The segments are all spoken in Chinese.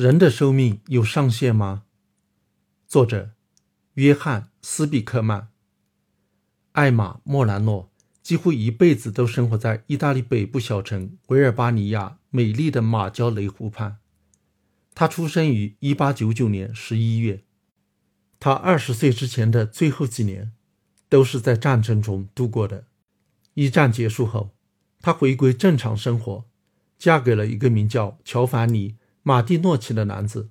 人的寿命有上限吗？作者：约翰·斯比克曼。艾玛·莫兰诺几乎一辈子都生活在意大利北部小城维尔巴尼亚美丽的马焦雷湖畔。他出生于1899年11月。他二十岁之前的最后几年都是在战争中度过的。一战结束后，他回归正常生活，嫁给了一个名叫乔凡尼。马蒂诺奇的男子，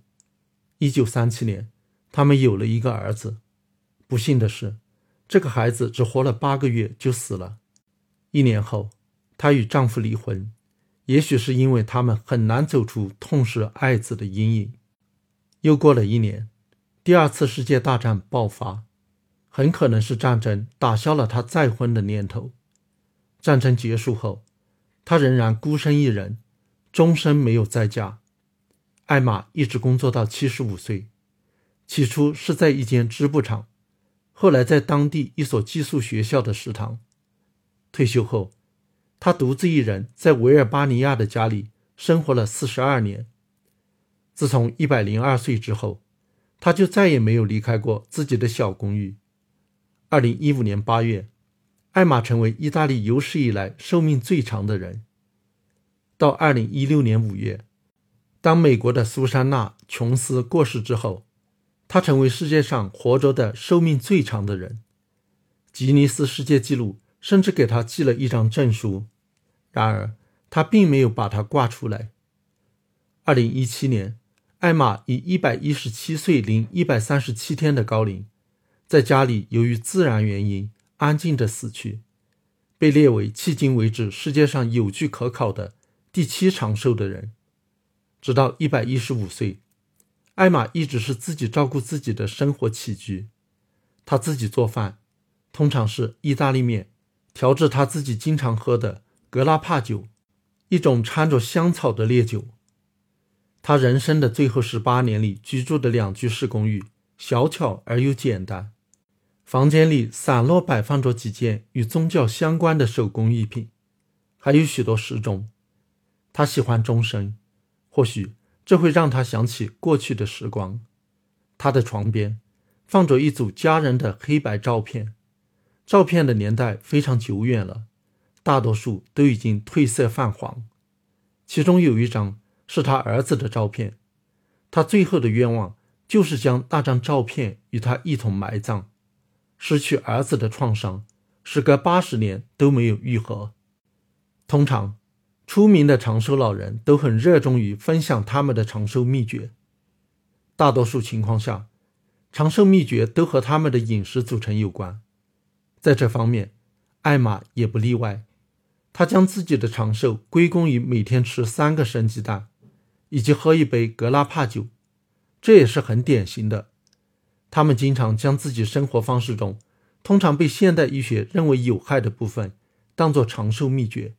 一九三七年，他们有了一个儿子。不幸的是，这个孩子只活了八个月就死了。一年后，她与丈夫离婚，也许是因为他们很难走出痛失爱子的阴影。又过了一年，第二次世界大战爆发，很可能是战争打消了她再婚的念头。战争结束后，她仍然孤身一人，终身没有再嫁。艾玛一直工作到七十五岁，起初是在一间织布厂，后来在当地一所寄宿学校的食堂。退休后，他独自一人在维尔巴尼亚的家里生活了四十二年。自从一百零二岁之后，他就再也没有离开过自己的小公寓。二零一五年八月，艾玛成为意大利有史以来寿命最长的人。到二零一六年五月。当美国的苏珊娜·琼斯过世之后，她成为世界上活着的寿命最长的人。吉尼斯世界纪录甚至给她寄了一张证书，然而她并没有把它挂出来。二零一七年，艾玛以一百一十七岁零一百三十七天的高龄，在家里由于自然原因安静的死去，被列为迄今为止世界上有据可考的第七长寿的人。直到一百一十五岁，艾玛一直是自己照顾自己的生活起居。她自己做饭，通常是意大利面，调制她自己经常喝的格拉帕酒，一种掺着香草的烈酒。她人生的最后十八年里居住的两居室公寓，小巧而又简单，房间里散落摆放着几件与宗教相关的手工艺品，还有许多时钟。她喜欢钟声。或许这会让他想起过去的时光。他的床边放着一组家人的黑白照片，照片的年代非常久远了，大多数都已经褪色泛黄。其中有一张是他儿子的照片，他最后的愿望就是将那张照片与他一同埋葬。失去儿子的创伤，时隔八十年都没有愈合。通常。出名的长寿老人都很热衷于分享他们的长寿秘诀。大多数情况下，长寿秘诀都和他们的饮食组成有关。在这方面，艾玛也不例外。她将自己的长寿归功于每天吃三个生鸡蛋，以及喝一杯格拉帕酒。这也是很典型的。他们经常将自己生活方式中通常被现代医学认为有害的部分当做长寿秘诀。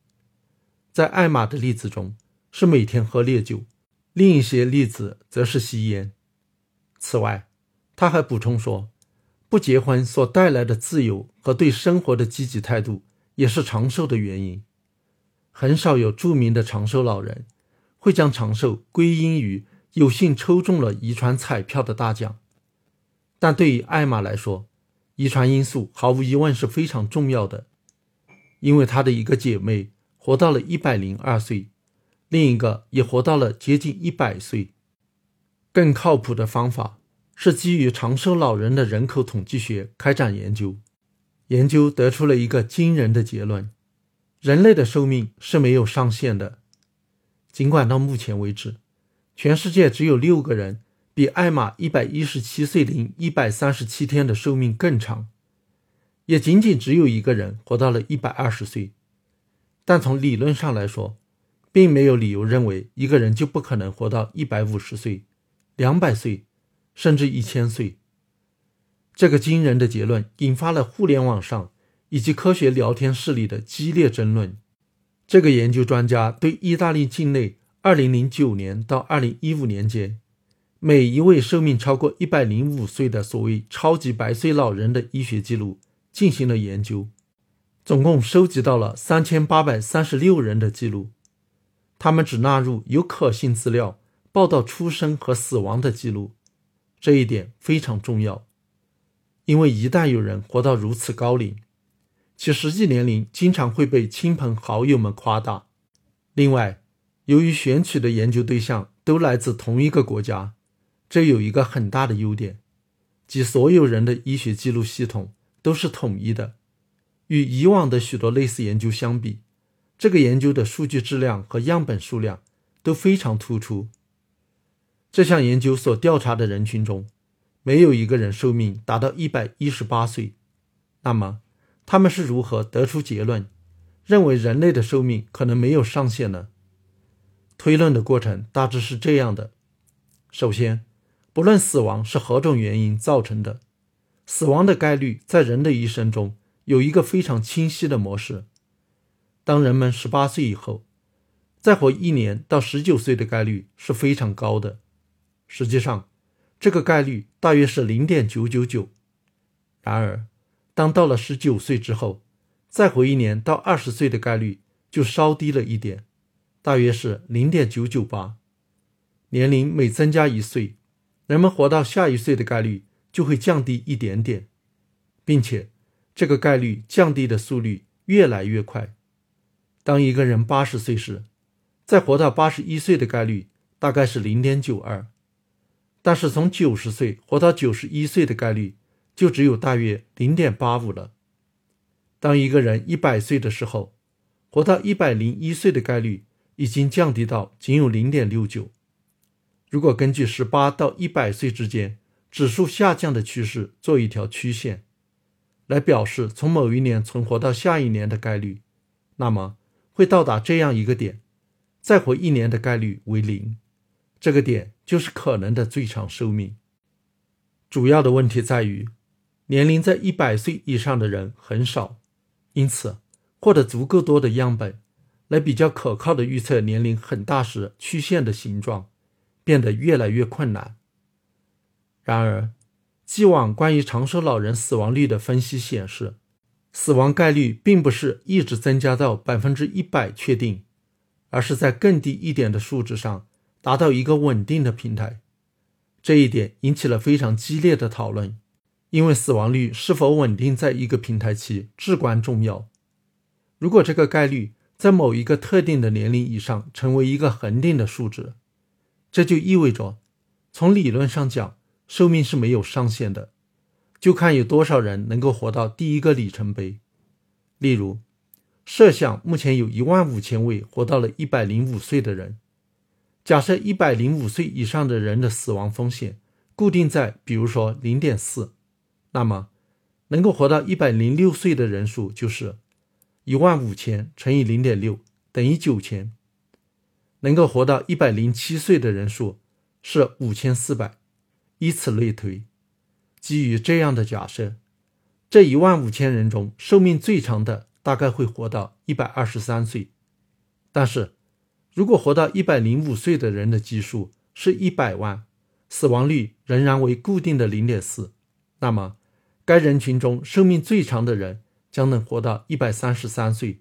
在艾玛的例子中，是每天喝烈酒；另一些例子则是吸烟。此外，他还补充说，不结婚所带来的自由和对生活的积极态度也是长寿的原因。很少有著名的长寿老人会将长寿归因于有幸抽中了遗传彩票的大奖，但对于艾玛来说，遗传因素毫无疑问是非常重要的，因为她的一个姐妹。活到了一百零二岁，另一个也活到了接近一百岁。更靠谱的方法是基于长寿老人的人口统计学开展研究。研究得出了一个惊人的结论：人类的寿命是没有上限的。尽管到目前为止，全世界只有六个人比艾玛一百一十七岁零一百三十七天的寿命更长，也仅仅只有一个人活到了一百二十岁。但从理论上来说，并没有理由认为一个人就不可能活到一百五十岁、两百岁，甚至一千岁。这个惊人的结论引发了互联网上以及科学聊天室里的激烈争论。这个研究专家对意大利境内2009年到2015年间每一位寿命超过105岁的所谓“超级百岁老人”的医学记录进行了研究。总共收集到了三千八百三十六人的记录，他们只纳入有可信资料报道出生和死亡的记录，这一点非常重要，因为一旦有人活到如此高龄，其实际年龄经常会被亲朋好友们夸大。另外，由于选取的研究对象都来自同一个国家，这有一个很大的优点，即所有人的医学记录系统都是统一的。与以往的许多类似研究相比，这个研究的数据质量和样本数量都非常突出。这项研究所调查的人群中，没有一个人寿命达到一百一十八岁。那么，他们是如何得出结论，认为人类的寿命可能没有上限呢？推论的过程大致是这样的：首先，不论死亡是何种原因造成的，死亡的概率在人的一生中有一个非常清晰的模式。当人们十八岁以后，再活一年到十九岁的概率是非常高的。实际上，这个概率大约是零点九九九。然而，当到了十九岁之后，再活一年到二十岁的概率就稍低了一点。大约是零点九九八，年龄每增加一岁，人们活到下一岁的概率就会降低一点点，并且这个概率降低的速率越来越快。当一个人八十岁时，再活到八十一岁的概率大概是零点九二，但是从九十岁活到九十一岁的概率就只有大约零点八五了。当一个人一百岁的时候，活到一百零一岁的概率。已经降低到仅有零点六九。如果根据十八到一百岁之间指数下降的趋势做一条曲线，来表示从某一年存活到下一年的概率，那么会到达这样一个点：再活一年的概率为零。这个点就是可能的最长寿命。主要的问题在于，年龄在一百岁以上的人很少，因此获得足够多的样本。来比较可靠的预测年龄很大时曲线的形状，变得越来越困难。然而，既往关于长寿老人死亡率的分析显示，死亡概率并不是一直增加到百分之一百确定，而是在更低一点的数值上达到一个稳定的平台。这一点引起了非常激烈的讨论，因为死亡率是否稳定在一个平台期至关重要。如果这个概率，在某一个特定的年龄以上成为一个恒定的数值，这就意味着，从理论上讲，寿命是没有上限的，就看有多少人能够活到第一个里程碑。例如，设想目前有一万五千位活到了一百零五岁的人，假设一百零五岁以上的人的死亡风险固定在，比如说零点四，那么能够活到一百零六岁的人数就是。一万五千乘以零点六等于九千，能够活到一百零七岁的人数是五千四百，以此类推。基于这样的假设，这一万五千人中寿命最长的大概会活到一百二十三岁。但是，如果活到一百零五岁的人的基数是一百万，死亡率仍然为固定的零点四，那么该人群中寿命最长的人。将能活到一百三十三岁，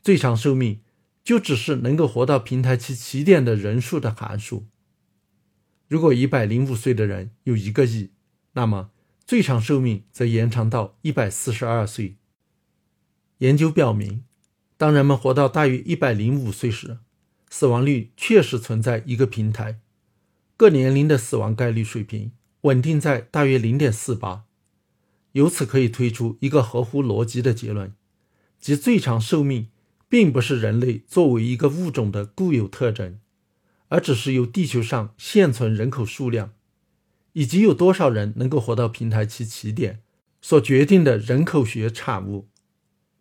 最长寿命就只是能够活到平台期起点的人数的函数。如果一百零五岁的人有一个亿，那么最长寿命则延长到一百四十二岁。研究表明，当人们活到大约一百零五岁时，死亡率确实存在一个平台，各年龄的死亡概率水平稳定在大约零点四八。由此可以推出一个合乎逻辑的结论，即最长寿命并不是人类作为一个物种的固有特征，而只是由地球上现存人口数量以及有多少人能够活到平台期起点所决定的人口学产物。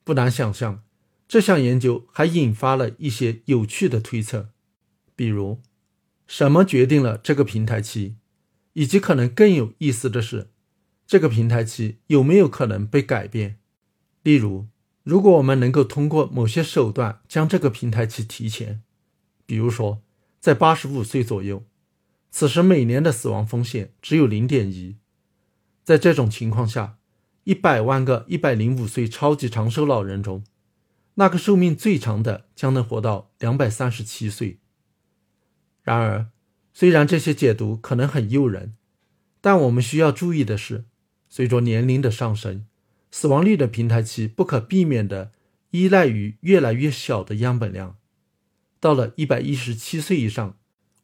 不难想象，这项研究还引发了一些有趣的推测，比如什么决定了这个平台期，以及可能更有意思的是。这个平台期有没有可能被改变？例如，如果我们能够通过某些手段将这个平台期提前，比如说在八十五岁左右，此时每年的死亡风险只有零点一。在这种情况下，一百万个一百零五岁超级长寿老人中，那个寿命最长的将能活到两百三十七岁。然而，虽然这些解读可能很诱人，但我们需要注意的是，随着年龄的上升，死亡率的平台期不可避免地依赖于越来越小的样本量。到了一百一十七岁以上，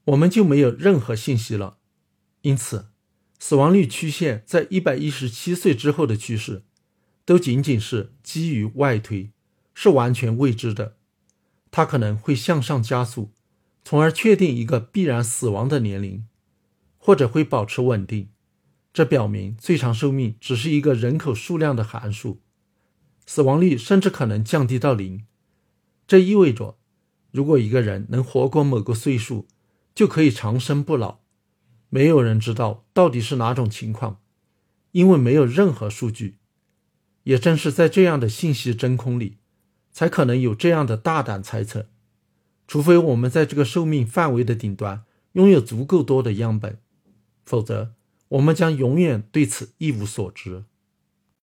我们就没有任何信息了。因此，死亡率曲线在一百一十七岁之后的趋势，都仅仅是基于外推，是完全未知的。它可能会向上加速。从而确定一个必然死亡的年龄，或者会保持稳定。这表明最长寿命只是一个人口数量的函数，死亡率甚至可能降低到零。这意味着，如果一个人能活过某个岁数，就可以长生不老。没有人知道到底是哪种情况，因为没有任何数据。也正是在这样的信息真空里，才可能有这样的大胆猜测。除非我们在这个寿命范围的顶端拥有足够多的样本，否则我们将永远对此一无所知。